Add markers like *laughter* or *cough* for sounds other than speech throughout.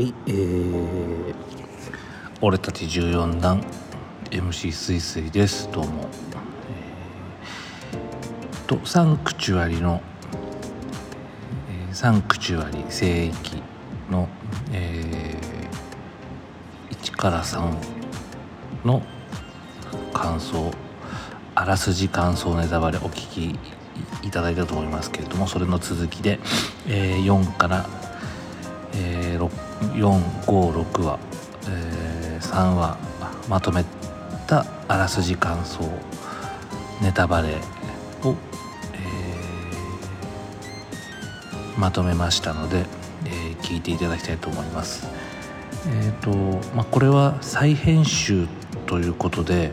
はいえー、俺たち14段 MC すいすいです。どうも、えー、とサンクチュアリの、えー、サンクチュアリ聖域の、えー、1から3の感想あらすじ感想ネタバレお聞きいただいたと思いますけれどもそれの続きで、えー、4から、えー、456話、えー、3話まとめたあらすじ感想ネタバレを、えー、まとめましたので、えー、聞いていただきたいと思います。えーとまあ、これは再編集ということで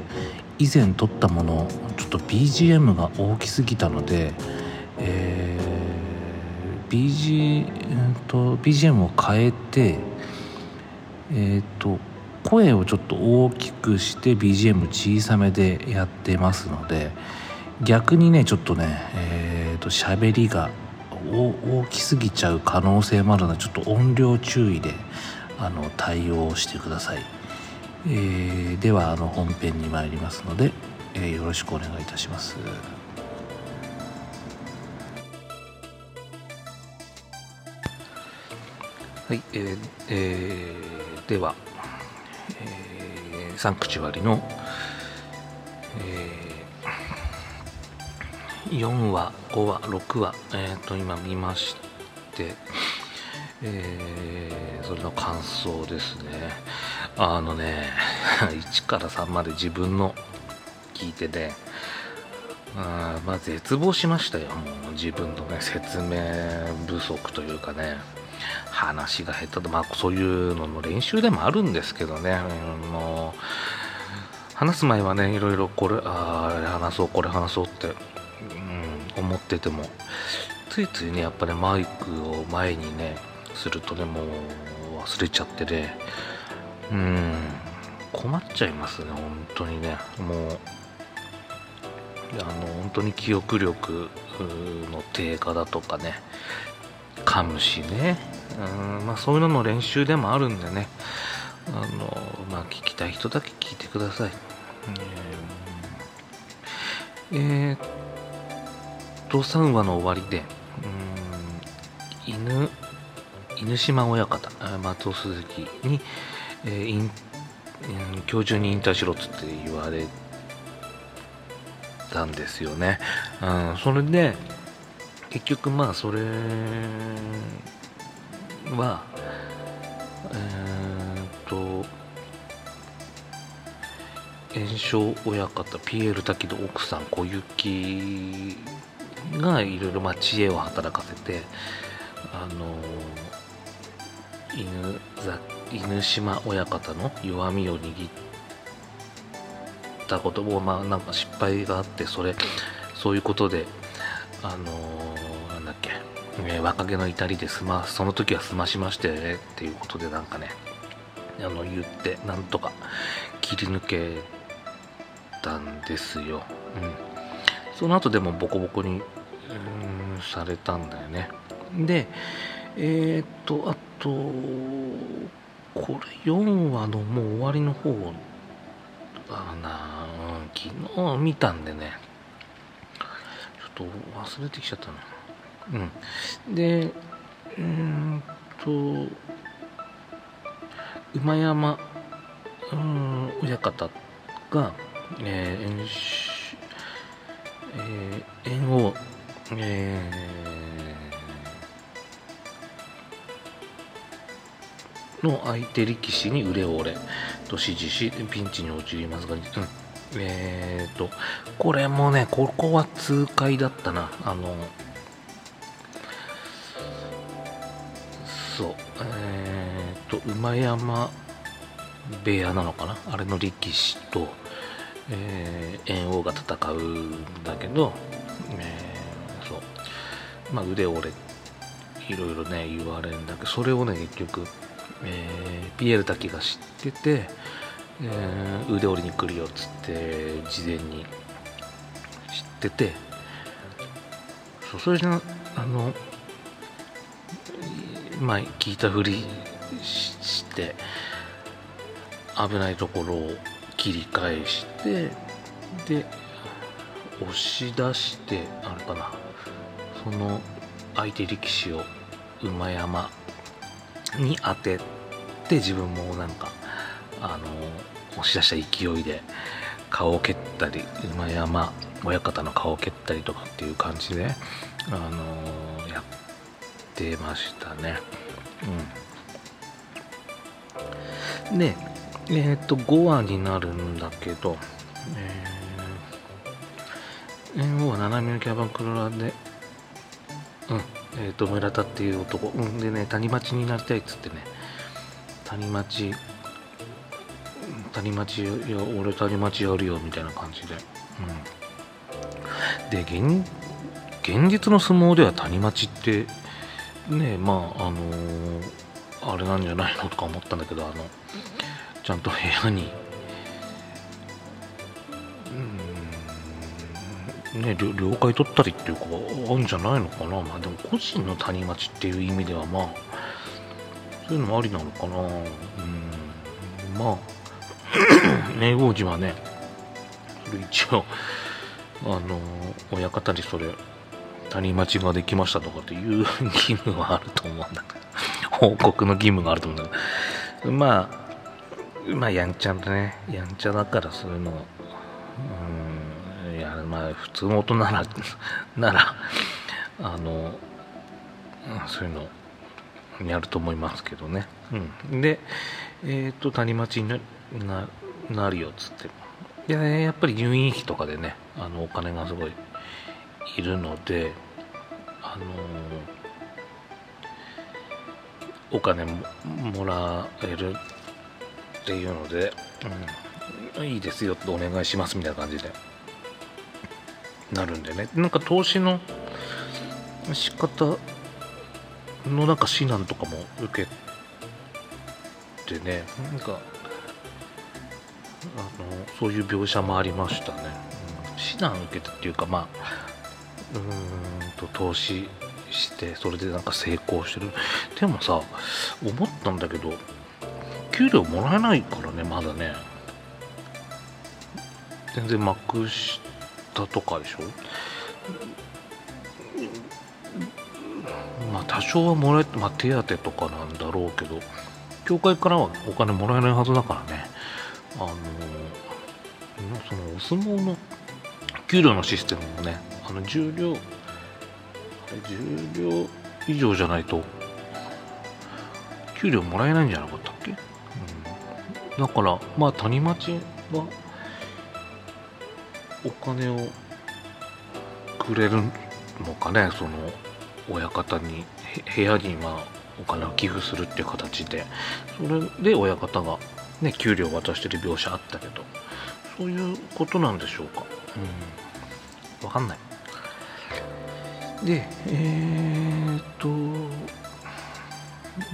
以前撮ったものちょっと BGM が大きすぎたので、BG えーと、BGM を変えて、えーと、声をちょっと大きくして BGM 小さめでやってますので逆にねちょっとねえーと喋りが大きすぎちゃう可能性もあるのでちょっと音量注意であの対応してください、えー、ではあの本編に参りますので、えー、よろしくお願いいたします。はい、えーえー、では、えー、サンクチュアリの、えー、4話5話6話、えーと、今見ましてえー、それの感想ですね。あのね *laughs* 1から3まで自分の聞いてねあまあ絶望しましたよもう自分のね説明不足というかね。話が下手でまあそういうのの練習でもあるんですけどね、うん、もう話す前はねいろいろこれあ話そうこれ話そうって、うん、思っててもついついねやっぱり、ね、マイクを前にねするとねもう忘れちゃってね。うん困っちゃいますね本当にね。もうあの本当に記憶力の低下だとかね噛むしね。うんまあそういうのの練習でもあるんでね。あのまあ聞きたい人だけ聞いてください。えー、えー、と3話の終わりでうん犬犬島親方松尾鈴木に、えー、今日中に引退しろっつって言われたんですよね、うん、それで結局まあそれはえー、と炎症親方ピエール滝の奥さん小雪がいろいろ知恵を働かせてあの犬犬島親方の弱みを握ったこともまあなんか失敗があってそれそういうことであの、えー、若気の至りで済まその時は済ましましてねっていうことでなんかねあの言ってなんとか切り抜けたんですよ、うん、その後でもボコボコにうんされたんだよね。でえー、っとあとこれ4話のもう終わりの方だな、うん、昨日見たんでね。ちょっと忘れてきちゃったな。うん。でうんと馬山うん親方が、えー、えー、縁を、えーの相手力士に腕を折れと指示しピンチに陥りますが、うん、えっ、とこれもねここは痛快だったな。あのと馬山部屋なのかな？あれの力士と、えー、猿王が戦うんだけど、えー、そう。まあ腕折れいろいろね言われるんだけどそれをね結局えー、ピエール滝が知ってて、えー、腕折りに来るよっつって事前に知っててそうそれじゃあのまあ聞いたふりして危ないところを切り返してで押し出してあれかなその相手力士を馬山に当てて自分もなんかあの押し出した勢いで顔を蹴ったり馬山親方の顔を蹴ったりとかっていう感じで、あのやってましたね。うん、でえっ、ー、と5話になるんだけど、えー、猿翁は七海のキャバクラで、うんえー、と村田っていう男、うん、でね谷町になりたいっつってね谷町谷町いや俺谷町やるよみたいな感じで、うん、で現現実の相撲では谷町ってねまああのー、あれなんじゃないのとか思ったんだけどあのちゃんと部屋に。うん。ね了解取ったりっていうかあるんじゃないのかな。まあでも個人の谷町っていう意味ではまあそういうのもありなのかな。うん。まあ *clears throat* ね王子はね一応あの親方にそれ谷町ができましたとかっていう義務はあると思うんだけど。報告の義務があると思う。んだけどまあまあやんちゃだね。やんちゃだからそういうの。うん。いやまあ普通の大人なら *laughs* ならあのそういうのやると思いますけどね、うん、でえっ、ー、と谷町にななるよっつって。でやっぱり入院費とかでねあのお金がすごいいるのであのお金ももらえるっていうので、うん、いいですよってお願いしますみたいな感じで。なるんでね。なんか投資の仕方のなんか指南とかも受けてね。なんかあのそういう描写もありましたね、うん、指南受けてっていうかまあうーんと投資してそれでなんか成功してる。でもさ思ったんだけど給料もらえないからねまだね。全然幕下とかでしょ？まあ多少はもらえて、まあ、手当とかなんだろうけど協会からはお金もらえないはずだからね。あのそのお相撲の給料のシステムもねあの重量重量以上じゃないと。給料もらえないんじゃなかったっけ？うん。だからまあ谷町はお金をくれるのかね？その親方に。部屋にまあお金を寄付するっていう形で。それで親方がね給料を渡してる描写あったけど。そういうことなんでしょうか？うん。分かんない。でえー、っと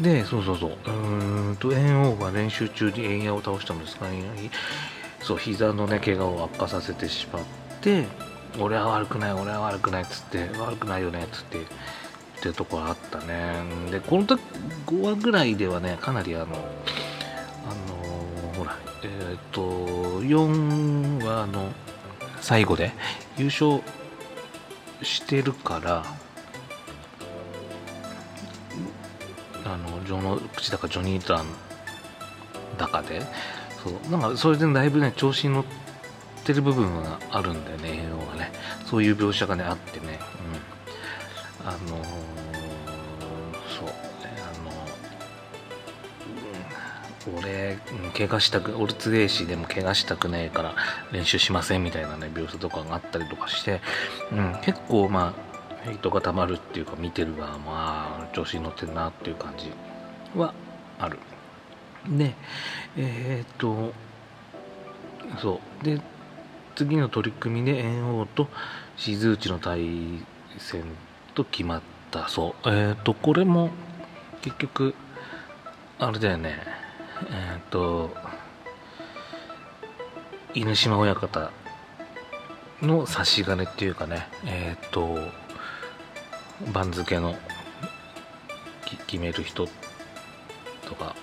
で、そうそうそう、うんと、猿王が練習中に円矢を倒したんですが、そう、膝のね、怪我を悪化させてしまって、俺は悪くない、俺は悪くないっつって、悪くないよねっつって、っていうところあったね。で、この時、5話ぐらいではね、かなりあの、あの、ほら、えっ、と、4話の最後で優勝してるから、あのジョの口だかジョニー・タンだかでそうなんかそれでだいぶね調子に乗ってる部分があるんだよね映画がね。そういう描写がねあってね、うん、あのー、俺怪我したくオルツレーシでも怪我したくねえから練習しませんみたいなね描写とかがあったりとかして、うん、結構まあヘイトがたまるっていうか見てる側まあ調子に乗ってるなっていう感じはある。でえー、っとそう。で次の取り組みで猿王と静内の対戦と決まった。そう。えー、っとこれも結局あれだよね。えー、っと犬島親方の差し金っていうかねえっと番付の決める人とか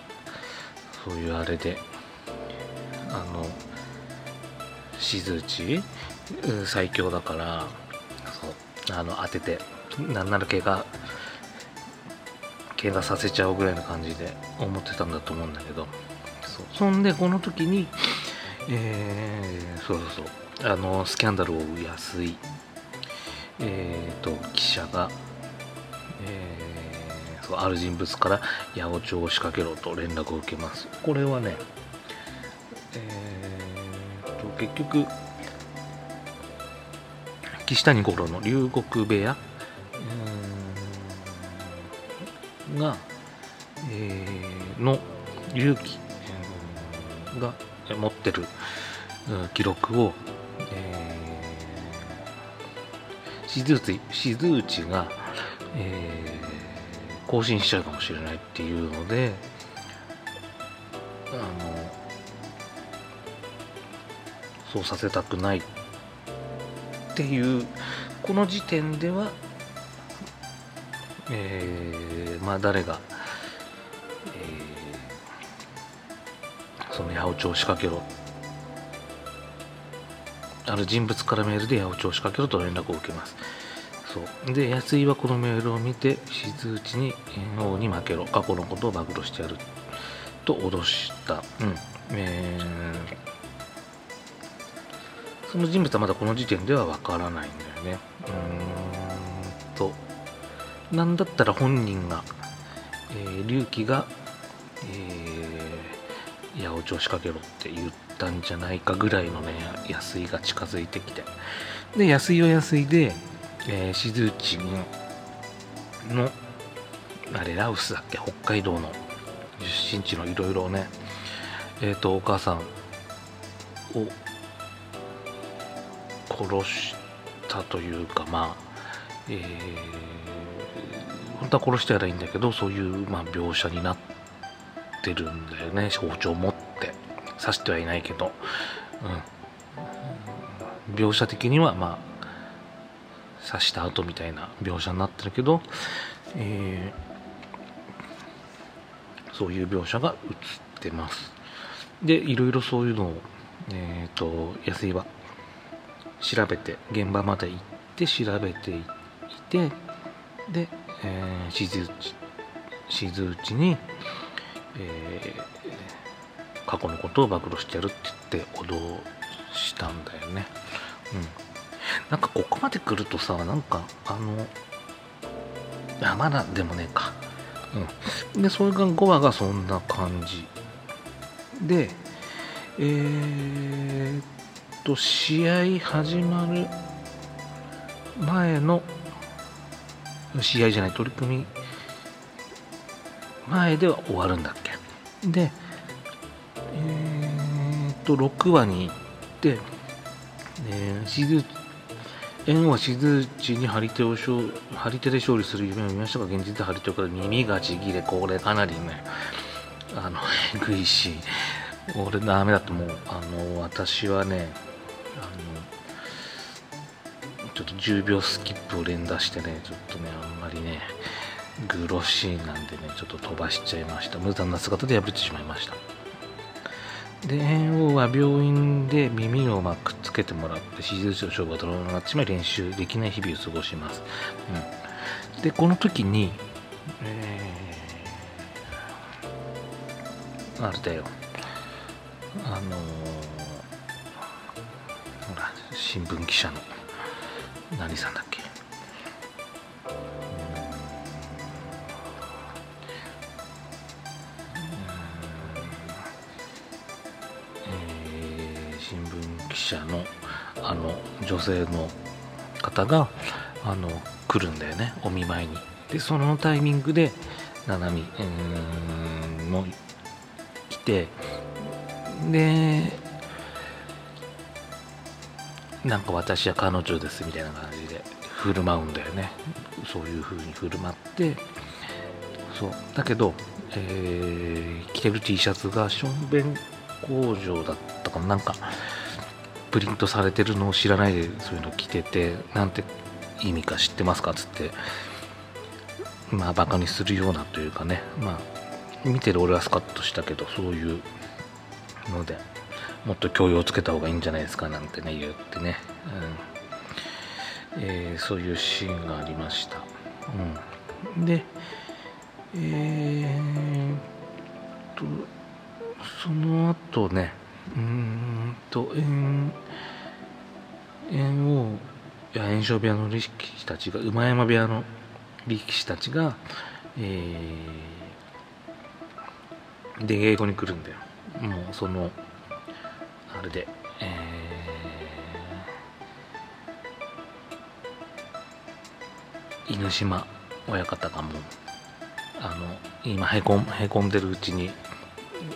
そういうあれであの静内最強だからそうあの当ててなんなら怪我怪我させちゃうぐらいの感じで思ってたんだと思うんだけど。そそんでこの時にえー、そうそうそう。あのスキャンダルを追う安いえーと記者が、えー、そうある人物から八百長を仕掛けろと連絡を受けます。これはねえーと結局岸谷五郎の龍谷部屋が、えー、の隆起が持ってる記録を、えー、静内静内が、えー、更新しちゃうかもしれないっていうのであのそうさせたくないっていうこの時点では、えー、まあ誰が、えー、その八百長を仕掛けろ。ある人物からメールで八百長を仕掛けろと連絡を受けます。そう。で安井はこのメールを見て静内に王に負けろ。過去のことを暴露してやる。と脅した。うん。えーその人物はまだこの時点ではわからないんだよね。うん、なんだったら本人が、えー、隆起が、えー、八百長仕掛けろって言ったんじゃないかぐらいのね、安井が近づいてきて。で、安井は安井で、えー、静内の、あれ、ラウスだっけ、北海道の出身地のいろいろね、えっ、ー、と、お母さんを殺したというかまあ、えー、本当は殺してやらいいんだけどそういう、まあ、描写になってるんだよね。包丁持って。刺してはいないけど、うん、描写的にはまあ刺した後みたいな描写になってるけど、えー、そういう描写が映ってます。でいろいろそういうのをえっ、ー、と安井は調べて現場まで行って調べていってで、えー、静内静内に、えー、過去のことを暴露してやるって言って脅したんだよね。うん。なんかここまで来るとさなんかあのあまだでもねえか。うん。でそれが5話がそんな感じでえー、と試合始まる前の試合じゃない取り組み前では終わるんだっけ？でえー、っと6話に行って、えー、しず縁はしずちに張り手を張り手で勝利する夢を見ましたが現実で張り手から耳がちぎれこれかなりねあの *laughs* えぐいし俺ダメだと思う。あの私はねあのちょっと10秒スキップを連打してねちょっとねあんまりねグロシーンなんでねちょっと飛ばしちゃいました。無残な姿で破れてしまいました。で猿王は病院で耳をまくっつけてもらって手術の勝負がドラマになってしまい練習できない日々を過ごします、うん、でこの時に、えー、あれだよ。あのー新聞記者の。何さんだっけ？えー、新聞記者のあの女性の方があの来るんだよねお見舞いに。でそのタイミングで七海も来てでなんか私は彼女ですみたいな感じで振る舞うんだよね。そういう風に振る舞ってそう。だけど、えー、着てる T シャツがションベン工場だったかな。なんかプリントされてるのを知らないでそういうの着ててなんて意味か知ってますか？っつってまあバカにするようなというかね。まあ見てる俺はスカッとしたけどそういうので。もっと教養をつけた方がいいんじゃないですかなんてね言ってね、うん。えー、そういうシーンがありました、うん、でえー、とその後ねうんと縁縁をいや炎症部屋の力士たちが馬山部屋の力士たちが、えー、で英語に来るんだよ。もうそのあれで、えー、犬島親方がもうあの今へこんへこんでるうちに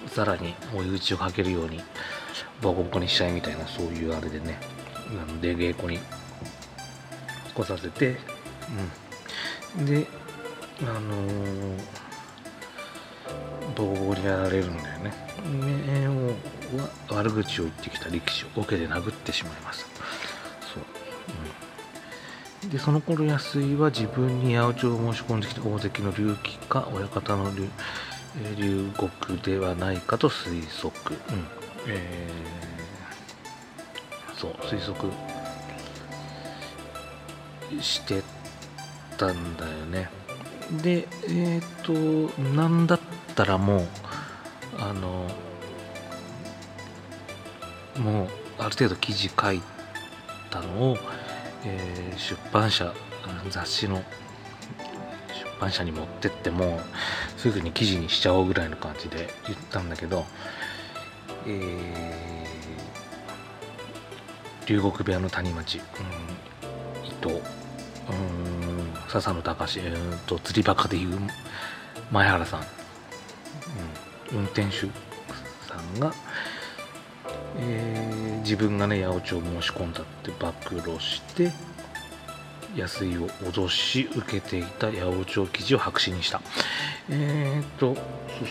さらに追い打ちをかけるようにボコボコにしちゃいみたいなそういうあれでね。なので稽古に来させて、うん、であのー、ボコボコにやられるんだよね。目悪口を言ってきた力士を桶で殴ってしまいますそう、うん、でその頃安井は自分に八百長を申し込んできた大関の隆起か親方の龍流国ではないかと推測、うん。えー、そう推測。してたんだよね。でえっ、ー、となんだったらもうあのもうある程度記事書いたのを、えー、出版社雑誌の出版社に持ってってもすぐに記事にしちゃおうぐらいの感じで言ったんだけど、えー、龍谷部屋の谷町、うん、伊藤、うん、笹野隆えー、と釣りバカでいう前原さん、うん、運転手さんが、えー、自分がね八百長を申し込んだって暴露して安井を脅し受けていた八百長記事を白紙にした。えー、っとそうそう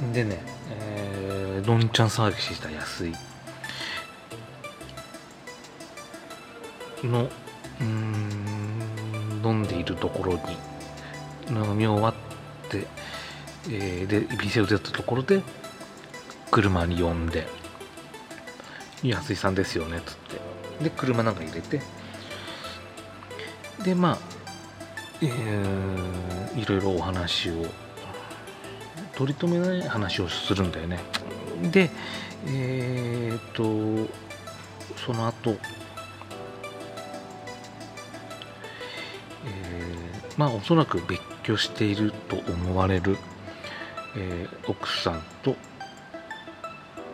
そう。でね、えー、どんちゃん騒ぎした安井。のうん飲んでいるところに。飲み終わって、えー、で店を出たところで車に呼んで「安井さんですよね」っつって。で車なんか入れて。でまあ、えー、いろいろお話を取り留めない話をするんだよね。でえー、っとその後、えー、まあおそらく別居していると思われる、えー、奥さんと,、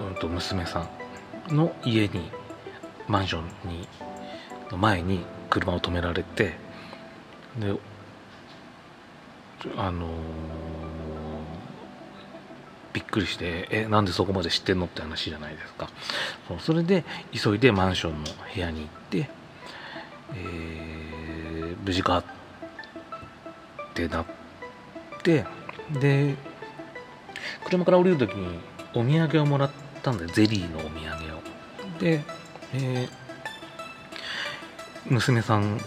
うん、と娘さん。の家にマンションにの前に車を止められてであのー、びっくりしてえなんでそこまで知ってんのって話じゃないですか。そうそれで急いでマンションの部屋に行って、えー、無事かってなってで車から降りる時にお土産をもらったんでゼリーのお土産を。で、えー娘さん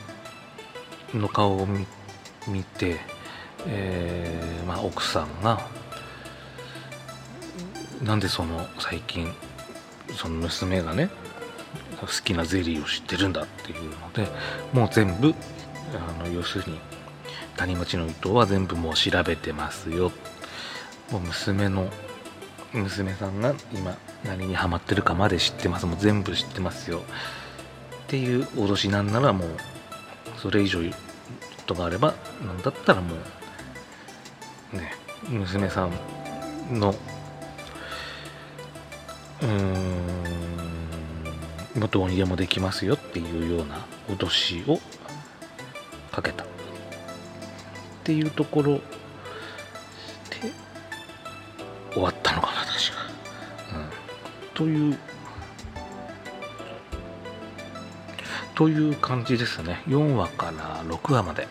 の顔を見て、えー、まあ、奥さんがなんでその最近その娘がね好きなゼリーを知ってるんだっていうのでもう全部あの要するに谷町の伊藤は全部もう調べてますよ。もう娘の娘さんが今何にハマってるかまで知ってます。もう全部知ってますよ。っていう脅しなんならもうそれ以上とがあればなんだったらもうね娘さんのうーんもどうにでもできますよっていうような脅しをかけた。っていうところというという感じですね。4話から6話まで、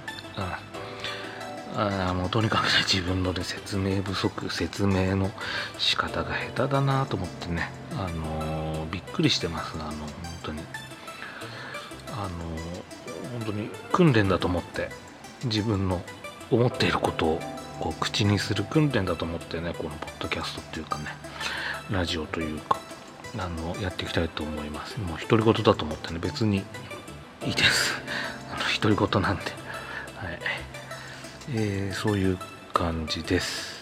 うん、あもうとにかくね自分の、ね、説明不足説明の仕方が下手だなと思ってね。あのー、びっくりしてます。あの本当に。あのー、本当に訓練だと思って自分の思っていることをこう口にする訓練だと思ってねこのポッドキャストっていうかねラジオというか。あのやっていきたいと思います。もう独り言だと思ってね別にいいです。*laughs* あの独り言なんで。はい。えー、そういう感じです。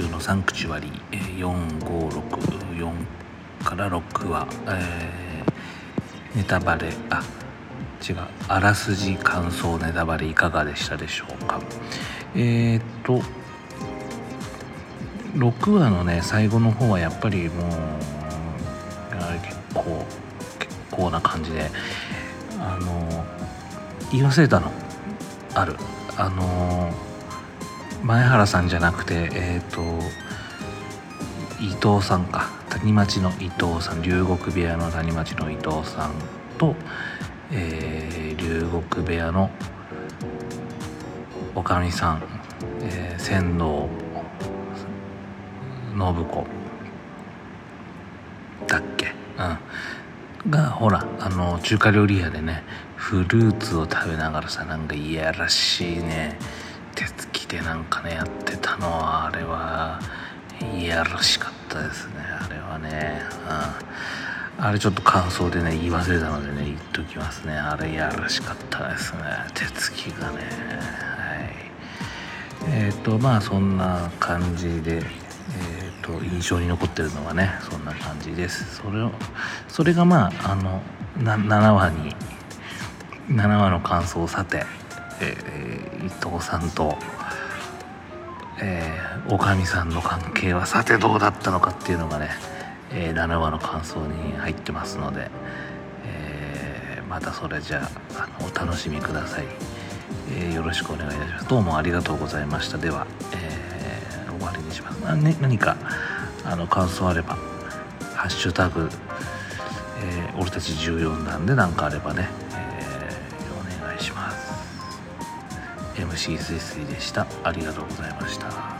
再編集のサンクチュアリー4564から6は、えー、ネタバレあ違うあらすじ感想ネタバレいかがでしたでしょうか。えー、っと6話のね最後の方はやっぱりもう結構結構な感じであの言い忘れたの？ある。あの前原さんじゃなくてえっ、ー、と伊藤さんか。谷町の伊藤さん。龍谷部屋の谷町の伊藤さんと、えー、龍谷部屋のおかみさん、えー、仙道信子。だっけ？うん。がほらあの中華料理屋でねフルーツを食べながらさなんかいやらしいね。手つきでなんかねやってたのはあれはいやらしかったですねあれはね、うん、あれちょっと感想でね言い忘れたのでね言っときますね。あれやらしかったですね。手つきがね。はい。えっ、ー、とまあそんな感じでえーと、印象に残ってるのはねそんな感じです。それをそれがまああの7話に7話の感想をさて、えー、伊藤さんとえー、おかみさんの関係はさてどうだったのかっていうのがね、えー、7話の感想に入ってますので、えー、またそれじゃああのお楽しみください、えよろしくお願いいたします。どうもありがとうございました。では、え終わりにします。あ、ね、何かあの感想あれば「ハッシュタグ、え俺たち14段」で何かあればね、MC スイスイでした。ありがとうございました。